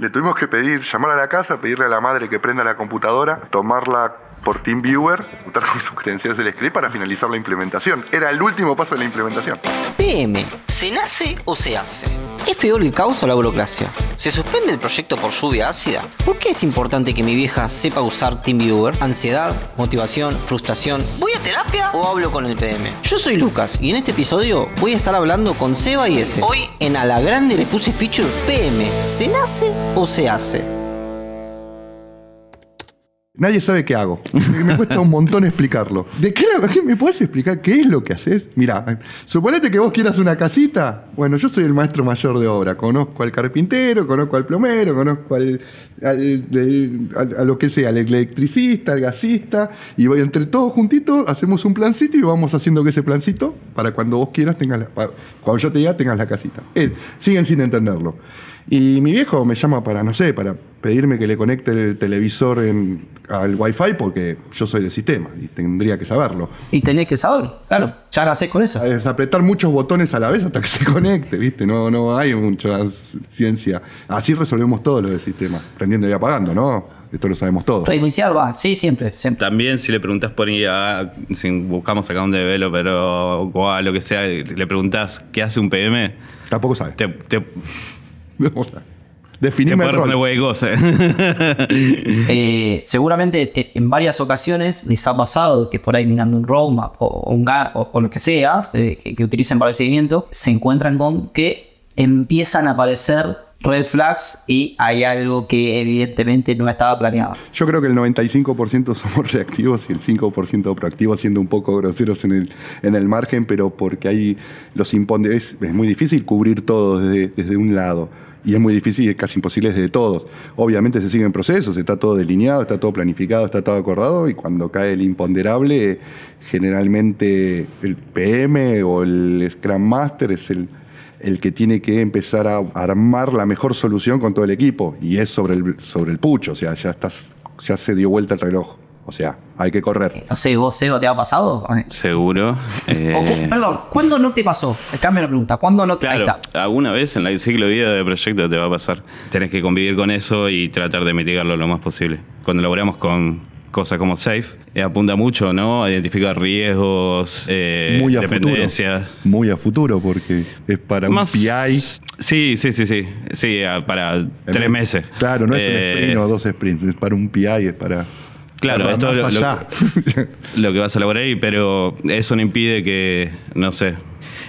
Le tuvimos que pedir, llamar a la casa, pedirle a la madre que prenda la computadora, tomarla por TeamViewer, juntar con sus credenciales del script para finalizar la implementación. Era el último paso de la implementación. PM, ¿se nace o se hace? ¿Es peor el caos o la burocracia? ¿Se suspende el proyecto por lluvia ácida? ¿Por qué es importante que mi vieja sepa usar TeamViewer? ¿Ansiedad? ¿Motivación? ¿Frustración? ¿Voy a terapia o hablo con el PM? Yo soy Lucas y en este episodio voy a estar hablando con Seba y S. Hoy en A la Grande le puse feature PM. ¿Se nace o se hace? Nadie sabe qué hago. Me cuesta un montón explicarlo. ¿De qué, me puedes explicar qué es lo que haces? Mira, suponete que vos quieras una casita. Bueno, yo soy el maestro mayor de obra. Conozco al carpintero, conozco al plomero, conozco al, a lo que sea, al electricista, al gasista. Y entre todos juntitos, hacemos un plancito y vamos haciendo que ese plancito, para cuando vos quieras, tengas la, cuando yo te diga, tengas la casita. siguen sin entenderlo. Y mi viejo me llama para, no sé, para pedirme que le conecte el televisor en, al Wi-Fi porque yo soy de sistema y tendría que saberlo. Y tenés que saber, claro, ya lo haces con eso. Es apretar muchos botones a la vez hasta que se conecte, ¿viste? No, no hay mucha ciencia. Así resolvemos todo lo del sistema, prendiendo y apagando, ¿no? Esto lo sabemos todos. Reiniciar va, sí, siempre, También si le preguntas por IA, si buscamos acá un developer o, lo que sea, le preguntas qué hace un PM. Tampoco sabe. te, Definime el rol. eh, seguramente eh, en varias ocasiones les ha pasado que por ahí mirando un roadmap o, un o, lo que sea eh, que, utilicen para el seguimiento, se encuentran con que empiezan a aparecer red flags y hay algo que evidentemente no estaba planeado. Yo creo que el 95% somos reactivos y el 5% proactivos, siendo un poco groseros en el, en el margen, pero porque hay los impone es, es muy difícil cubrir todo desde, desde un lado y es muy difícil, es casi imposible desde todos. Obviamente se siguen procesos, está todo delineado, está todo planificado, está todo acordado y cuando cae el imponderable, generalmente el PM o el Scrum Master es el, el que tiene que empezar a armar la mejor solución con todo el equipo y es sobre el, sobre el pucho, o sea, ya, estás, ya se dio vuelta el reloj. O sea, hay que correr. No sé, ¿vos, Seba, te ha pasado? Seguro. Eh, perdón, ¿cuándo no te pasó? Cambia la pregunta. ¿Cuándo no te Ahí está. Alguna vez en el ciclo de vida del proyecto te va a pasar. Tenés que convivir con eso y tratar de mitigarlo lo más posible. Cuando laboramos con cosas como Safe, eh, apunta mucho, ¿no? A identificar riesgos, eh, muy a dependencias. Futuro. Muy a futuro, porque es para un PI. Sí, sí, sí, sí. Sí, para tres meses. Claro, no es un sprint o dos sprints, es para un PI, es para. Claro, esto es lo, que vas a elaborar ahí, pero eso no impide que, no sé,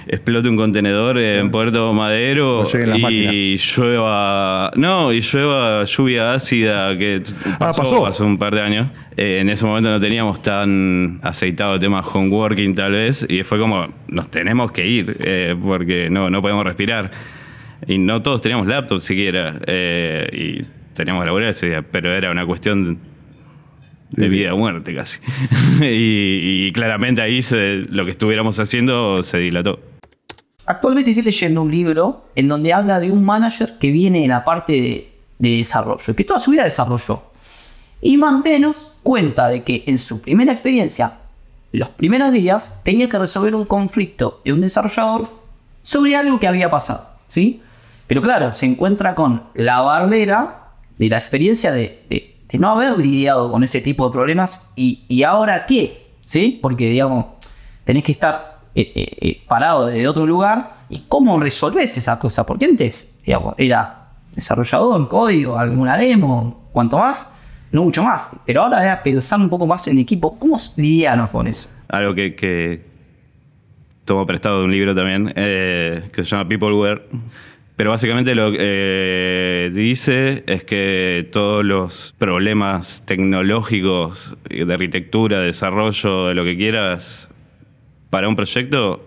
explote un contenedor en Puerto Madero y llueva. No, y llueva lluvia ácida que ah, pasó, hace un par de años. Eh, en ese momento no teníamos tan aceitado el tema homeworking, tal vez, y fue como, nos tenemos que ir eh, porque no, no podemos respirar. Y no todos teníamos laptop siquiera, eh, y teníamos que elaborar ese día, pero era una cuestión de vida o muerte casi. y, claramente ahí lo que estuviéramos haciendo se dilató. Actualmente estoy leyendo un libro en donde habla de un manager que viene en la parte de, de desarrollo, que toda su vida desarrolló. Y más o menos cuenta de que en su primera experiencia, los primeros días, tenía que resolver un conflicto de un desarrollador sobre algo que había pasado. ¿sí? Pero claro, se encuentra con la barrera de la experiencia de de no haber lidiado con ese tipo de problemas y, ahora qué, ¿sí? Porque, digamos, tenés que estar eh, eh, eh, parado desde otro lugar y cómo resolvés esa cosa, porque antes, digamos, era desarrollador, código, alguna demo, cuanto más, no mucho más, pero ahora era pensar un poco más en equipo, ¿cómo lidiamos con eso? Algo que, que tomo prestado de un libro también, que se llama Peopleware pero básicamente lo que eh, dice es que todos los problemas tecnológicos de arquitectura, de desarrollo, de lo que quieras, para un proyecto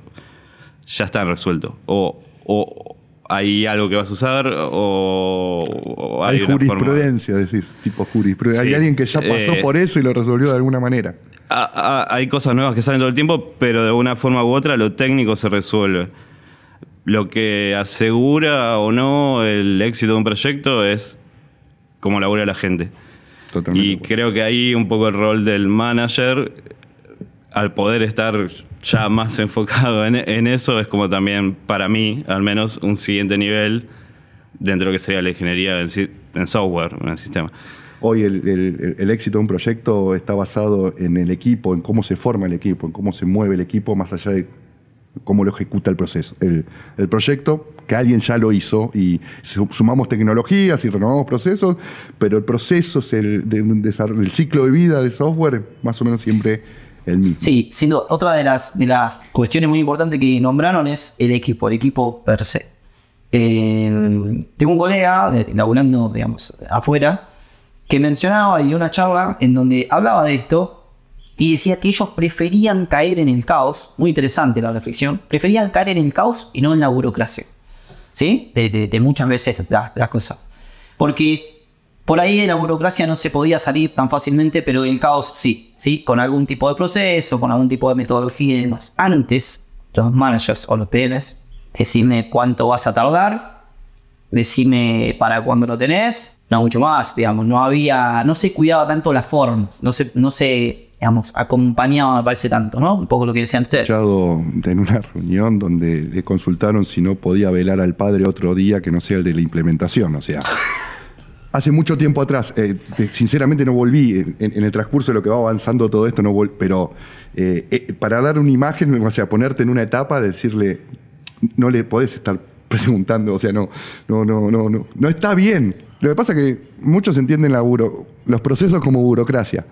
ya están resueltos. O, hay algo que vas a usar o, hay, jurisprudencia, decís, tipo jurisprudencia. Hay alguien que ya pasó eh, por eso y lo resolvió de alguna manera. hay cosas nuevas que salen todo el tiempo, pero de una forma u otra lo técnico se resuelve lo que asegura o no el éxito de un proyecto es cómo labora la gente. Y creo que ahí un poco el rol del manager, al poder estar ya más enfocado en, eso, es como también para mí, al menos, un siguiente nivel dentro de lo que sería la ingeniería, en software, en el sistema. Hoy el, el- el éxito de un proyecto está basado en el equipo, en cómo se forma el equipo, en cómo se mueve el equipo, más allá de cómo lo ejecuta el proceso. El, el proyecto, que alguien ya lo hizo, y su- sumamos tecnologías y renovamos procesos, pero el proceso, es el, ciclo de vida de software, más o menos siempre el mismo. Sí, sin duda. Otra de las, de las cuestiones muy importantes que nombraron es el equipo, el equipo per se. Tengo un colega, laburando, digamos, afuera, que mencionaba y una charla en donde hablaba de esto y decía que ellos preferían caer en el caos, muy interesante la reflexión, preferían caer en el caos y no en la burocracia. ¿Sí? De, muchas veces las, las cosas. Porque por ahí de la burocracia no se podía salir tan fácilmente, pero del caos sí, ¿sí? Con algún tipo de proceso, con algún tipo de metodología y demás. Antes, los managers o los PMs, decime cuánto vas a tardar, decime para cuándo lo tenés, no mucho más, digamos, no había, no se cuidaba tanto las formas, no se, no se, acompañaba, me parece tanto, ¿no? Un poco lo que decían ustedes. en una reunión donde le consultaron si no podía velar al padre otro día que no sea el de la implementación. O sea, hace mucho tiempo atrás, eh, sinceramente no volví, en, el transcurso de lo que va avanzando todo esto, no vol- pero eh, eh, para dar una imagen, o sea, ponerte en una etapa, decirle, no le podés estar preguntando, o sea, no, no, no, no, no, no está bien. Lo que pasa es que muchos entienden los procesos como burocracia.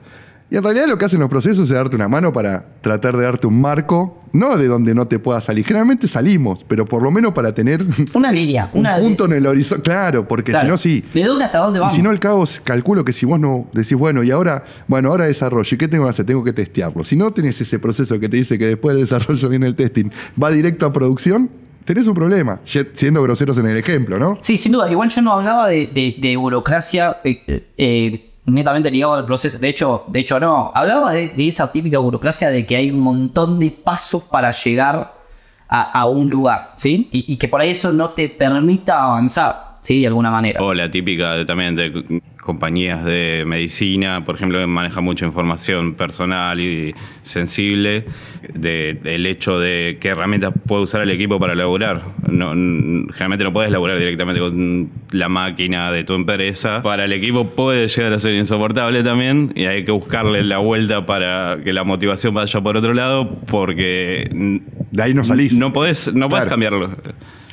Y en realidad lo que hacen los procesos es darte una mano para tratar de darte un marco, no de donde no te puedas salir. Generalmente salimos, pero por lo menos para tener Una línea, un una punto en el horizonte. Claro, porque Claro. si no, sí. ¿De dónde hasta dónde Y vamos? si no, el caos, calculo que si vos no decís, bueno, y ahora, bueno, ahora desarrollo, ¿y qué tengo que hacer? Tengo que testearlo. Si no tenés ese proceso que te dice que después del desarrollo viene el testing, va directo a producción, tenés un problema, siendo groseros en el ejemplo, ¿no? Sí, sin duda. Igual yo no hablaba de, de- de burocracia eh, eh, netamente ligado al proceso. De hecho, de hecho no. Hablaba de, esa típica burocracia de que hay un montón de pasos para llegar a, a un lugar, ¿sí? Y, que por ahí eso no te permita avanzar, ¿sí? De alguna manera. O la típica también de compañías de medicina, por ejemplo, que maneja mucha información personal y sensible, de- del hecho de qué herramientas puede usar el equipo para laburar. No, generalmente no puedes laburar directamente con la máquina de tu empresa. Para el equipo puede llegar a ser insoportable también y hay que buscarle la vuelta para que la motivación vaya por otro lado porque De ahí no salís. no podés, no podés Claro. cambiarlo.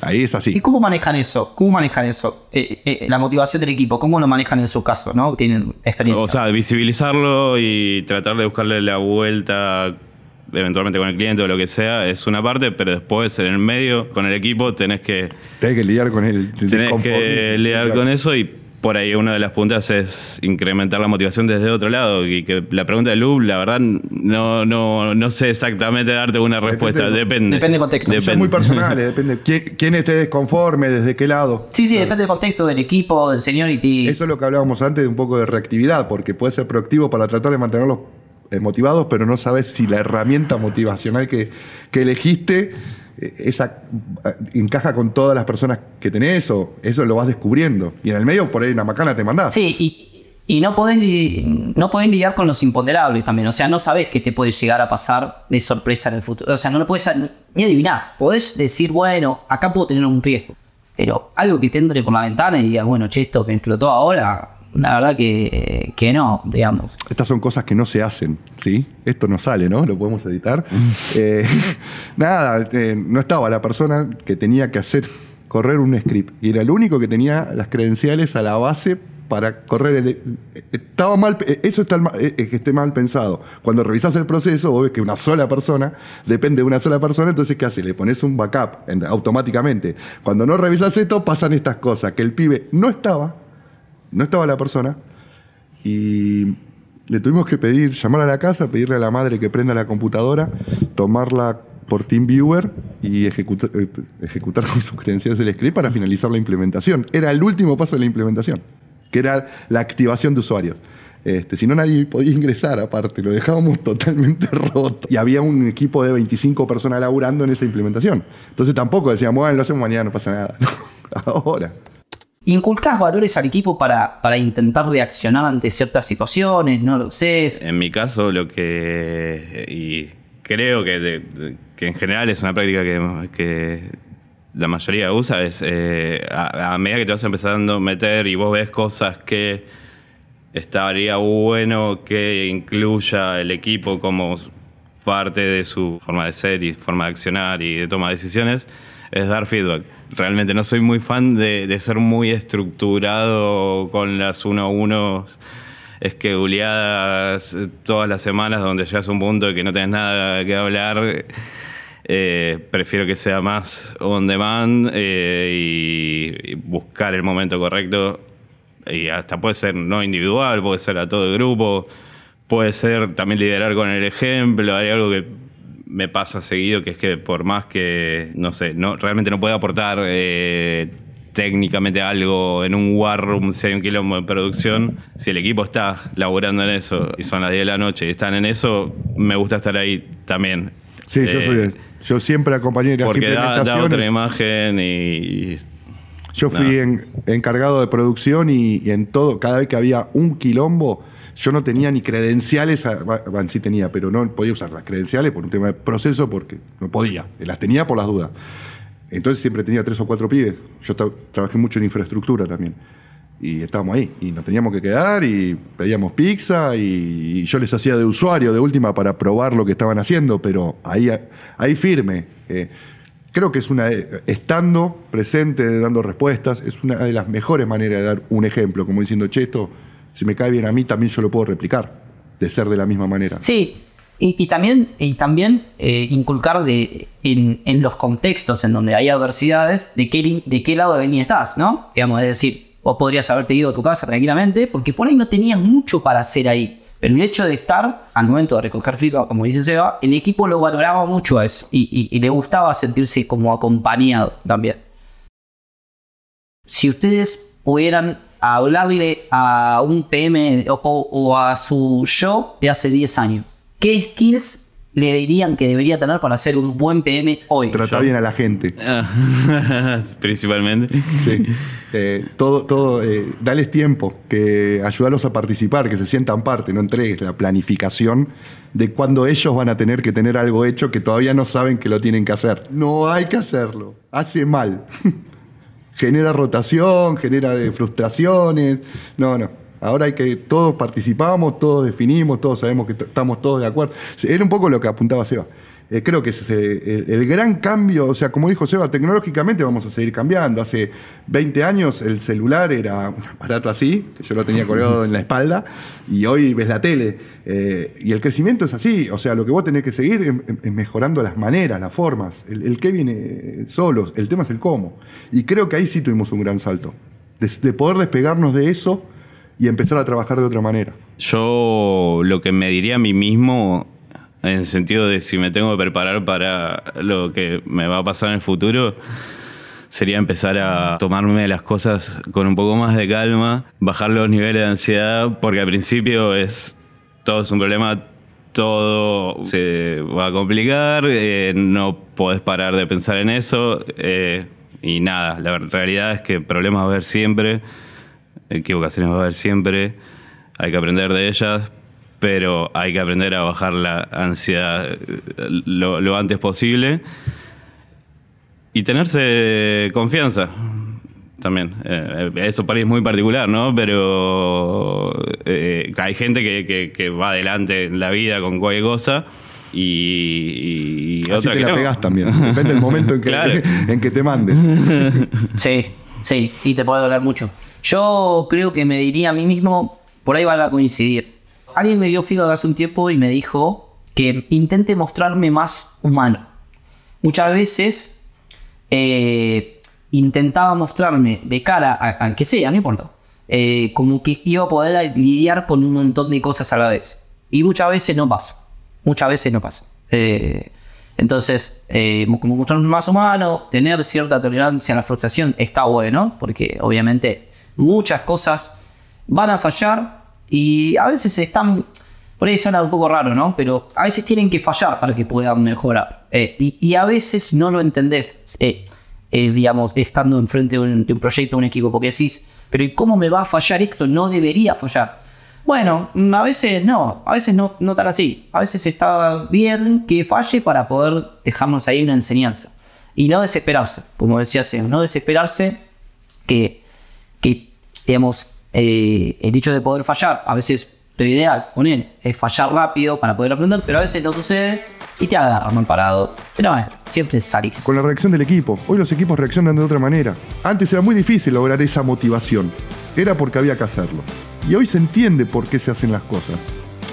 Ahí es ¿Y así. cómo manejan eso? ¿Cómo manejan eso? Eh, eh, la motivación del equipo, ¿cómo lo manejan en su caso? ¿No? Tienen experiencia. O sea, visibilizarlo y tratar de buscarle la vuelta eventualmente con el cliente o lo que sea es una parte, pero después en el medio con el equipo tenés que Tenés que lidiar con el, el tenés que lidiar con eso y por ahí una de las puntas es incrementar la motivación desde otro lado y que la pregunta de Lu, la verdad no no no sé exactamente darte una respuesta, Depende- depende. Depende del contexto. Son muy personales, depende quién, quién esté desconforme, desde qué lado. Sí, sí, depende del contexto, del equipo, del seniority. Eso es lo que hablábamos antes de un poco de reactividad, porque puede ser proactivo para tratar de mantenerlos eh, motivados, pero no sabes si la herramienta motivacional que, que elegiste esa, eh, encaja con todas las personas que tenés o eso lo vas descubriendo. Y en el medio por ahí una macana te mandás. Sí, y, y no podés, no podés lidiar con los imponderables también. O sea, no sabés qué te puede llegar a pasar de sorpresa en el futuro. O sea, no lo puedes ni- ni adivinar. Podés decir, bueno, acá puedo tener un riesgo. Pero algo que te entre por la ventana y digas, bueno, che, esto me explotó ahora, la verdad que, que no, digamos. Estas son cosas que no se hacen, ¿sí? Esto no sale, ¿no? Lo podemos editar. Eh, nada, eh, no estaba la persona que tenía que hacer, correr un script. Y era el único que tenía las credenciales a la base para correr el... Estaba mal, eh, eso está mal- eh, que esté mal pensado. Cuando revisas el proceso, vos ves que una sola persona, depende de una sola persona, entonces ¿qué hace? Le pones un backup en- automáticamente. Cuando no revisas esto, pasan estas cosas, que el pibe no estaba, no estaba la persona, y le tuvimos que pedir, llamar a la casa, pedirle a la madre que prenda la computadora, tomarla por TeamViewer y ejecutar, eh, ejecutar con sus credenciales el script para finalizar la implementación. Era el último paso de la implementación, que era la activación de usuarios. Este, si no, nadie podía ingresar aparte, lo dejábamos totalmente roto. Y había un equipo de 25 personas laburando en esa implementación. Entonces tampoco decíamos, bueno, lo hacemos mañana, no pasa nada. Ahora. ¿Inculcás valores al equipo para, para intentar reaccionar ante ciertas situaciones? ¿No lo sé? En mi caso, lo que. Y creo que, en general es una práctica que, la mayoría usa es eh, a, a medida que te vas empezando a meter y vos ves cosas que estaría bueno que incluya el equipo como parte de su forma de ser y forma de accionar y de toma de decisiones, es dar feedback. Realmente no soy muy fan de, ser muy estructurado con las uno a uno esqueduleadas todas las semanas donde llegas a un punto de que no tenés nada que hablar. Eh, prefiero que sea más on demand eh, y, y buscar el momento correcto. Y hasta puede ser no individual, puede ser a todo el grupo, puede ser también liderar con el ejemplo. Hay algo que me pasa seguido, que es que por más que, no sé, no, realmente no pueda aportar eh, técnicamente algo en un war room, si hay un quilombo de producción, si el equipo está laburando en eso y son las 10 de la noche y están en eso, me gusta estar ahí también. Sí, yo Eh, soy de- Yo siempre acompañé las Porque da, da otra implementaciones. imagen y, Yo fui en- encargado de producción y, y en todo, cada vez que había un quilombo, yo no tenía ni credenciales, a- bueno, sí tenía, pero no podía usar las credenciales por un tema de proceso porque no podía, las tenía por las dudas. Entonces siempre tenía tres o cuatro pibes. Yo tra- trabajé mucho en infraestructura también. Y estábamos ahí, y nos teníamos que quedar, y pedíamos pizza, y, y yo les hacía de usuario de última para probar lo que estaban haciendo, pero ahí, ahí firme. Eh, creo que es una, estando presente, dando respuestas, es una de las mejores maneras de dar un ejemplo, como diciendo, che, esto, si me cae bien a mí, también yo lo puedo replicar, de ser de la misma manera. Sí, y, también, y también eh, inculcar de, en, los contextos en donde hay adversidades, de qué, de qué lado de la línea estás, ¿no? Digamos, es decir, vos podrías haberte ido a tu casa tranquilamente, porque por ahí no tenías mucho para hacer ahí. Pero el hecho de estar, al momento de recoger feedback, como dice Seba, el equipo lo valoraba mucho a eso y le gustaba sentirse como acompañado también. Si ustedes pudieran hablarle a un PM o, a su yo de hace 10 años, ¿qué skills le dirían que debería tener para ser un buen PM hoy? Trata bien a la gente. Ah, principalmente. Sí. Eh, todo, todo, eh, dales tiempo, que ayudarlos a participar, que se sientan parte, no entregues la planificación de cuando ellos van a tener que tener algo hecho que todavía no saben que lo tienen que hacer. No hay que hacerlo, hace mal. genera rotación, genera de frustraciones. No, no. Ahora hay que todos participamos, todos definimos, todos sabemos que estamos todos de acuerdo. Era un poco lo que apuntaba Seba. Eh, creo que ese es eh, el, gran cambio, o sea, como dijo Seba, tecnológicamente vamos a seguir cambiando. Hace 20 años el celular era un aparato así, que yo lo tenía colgado en la espalda, y hoy ves la tele. Eh, y el crecimiento es así, o sea, lo que vos tenés que seguir es, es mejorando las maneras, las formas. El, el qué viene solos, el tema es el cómo. Y creo que ahí sí tuvimos un gran salto, de poder despegarnos de eso y empezar a trabajar de otra manera. Yo lo que me diría a mí mismo, en el sentido de si me tengo que preparar para lo que me va a pasar en el futuro, sería empezar a tomarme las cosas con un poco más de calma, bajar los niveles de ansiedad, porque al principio es todo es un problema, todo se va a complicar, eh, no podés parar de pensar en eso, eh, y nada, la realidad es que problemas va a haber siempre, equivocaciones va a haber siempre, hay que aprender de ellas, pero hay que aprender a bajar la ansiedad eh, lo, lo antes posible y tenerse confianza también. Eh, eso para mí es muy particular, ¿no? Pero eh, hay gente que, que- que va adelante en la vida con cualquier cosa y, y Así otra te que la no. pegás también. Depende del momento en que, Claro. en que te mandes. Sí, sí, y te puede doler mucho. Yo creo que me diría a mí mismo, por ahí van a coincidir. Alguien me dio feedback hace un tiempo y me dijo que intente mostrarme más humano. Muchas veces eh, intentaba mostrarme de cara a, a que sea, no importa, eh, como que iba a poder lidiar con un montón de cosas a la vez. Y muchas veces no pasa. Muchas veces no pasa. Eh, entonces, como mostrarme más humano, tener cierta tolerancia a la frustración está bueno, porque obviamente muchas cosas van a fallar y a veces están, por ahí suena un poco raro, ¿no? Pero a veces tienen que fallar para que puedan mejorar. Eh, y, y a veces no lo entendés, eh, eh, digamos, estando enfrente de un, de un proyecto, un equipo, porque decís, pero ¿y cómo me va a fallar esto? No debería fallar. Bueno, mm, a veces no, a veces no, no tan así. A veces está bien que falle para poder dejarnos ahí una enseñanza. Y no desesperarse, como decía Sam, no desesperarse que, que digamos, eh, el hecho de poder fallar, a veces lo ideal con él es fallar rápido para poder aprender, pero a veces no sucede y te agarran mal parado. Pero bueno, siempre salís. Con la reacción del equipo. Hoy los equipos reaccionan de otra manera. Antes era muy difícil lograr esa motivación. Era porque había que hacerlo. Y hoy se entiende por qué se hacen las cosas.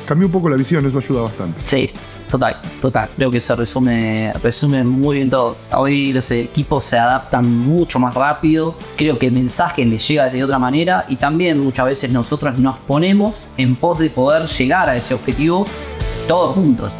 Cambió un poco la visión, eso ayuda bastante. Sí, total, total. Creo que se resume, resume muy bien todo. Hoy los equipos se adaptan mucho más rápido. Creo que el mensaje les llega de otra manera y también muchas veces nosotros nos ponemos en pos de poder llegar a ese objetivo todos juntos.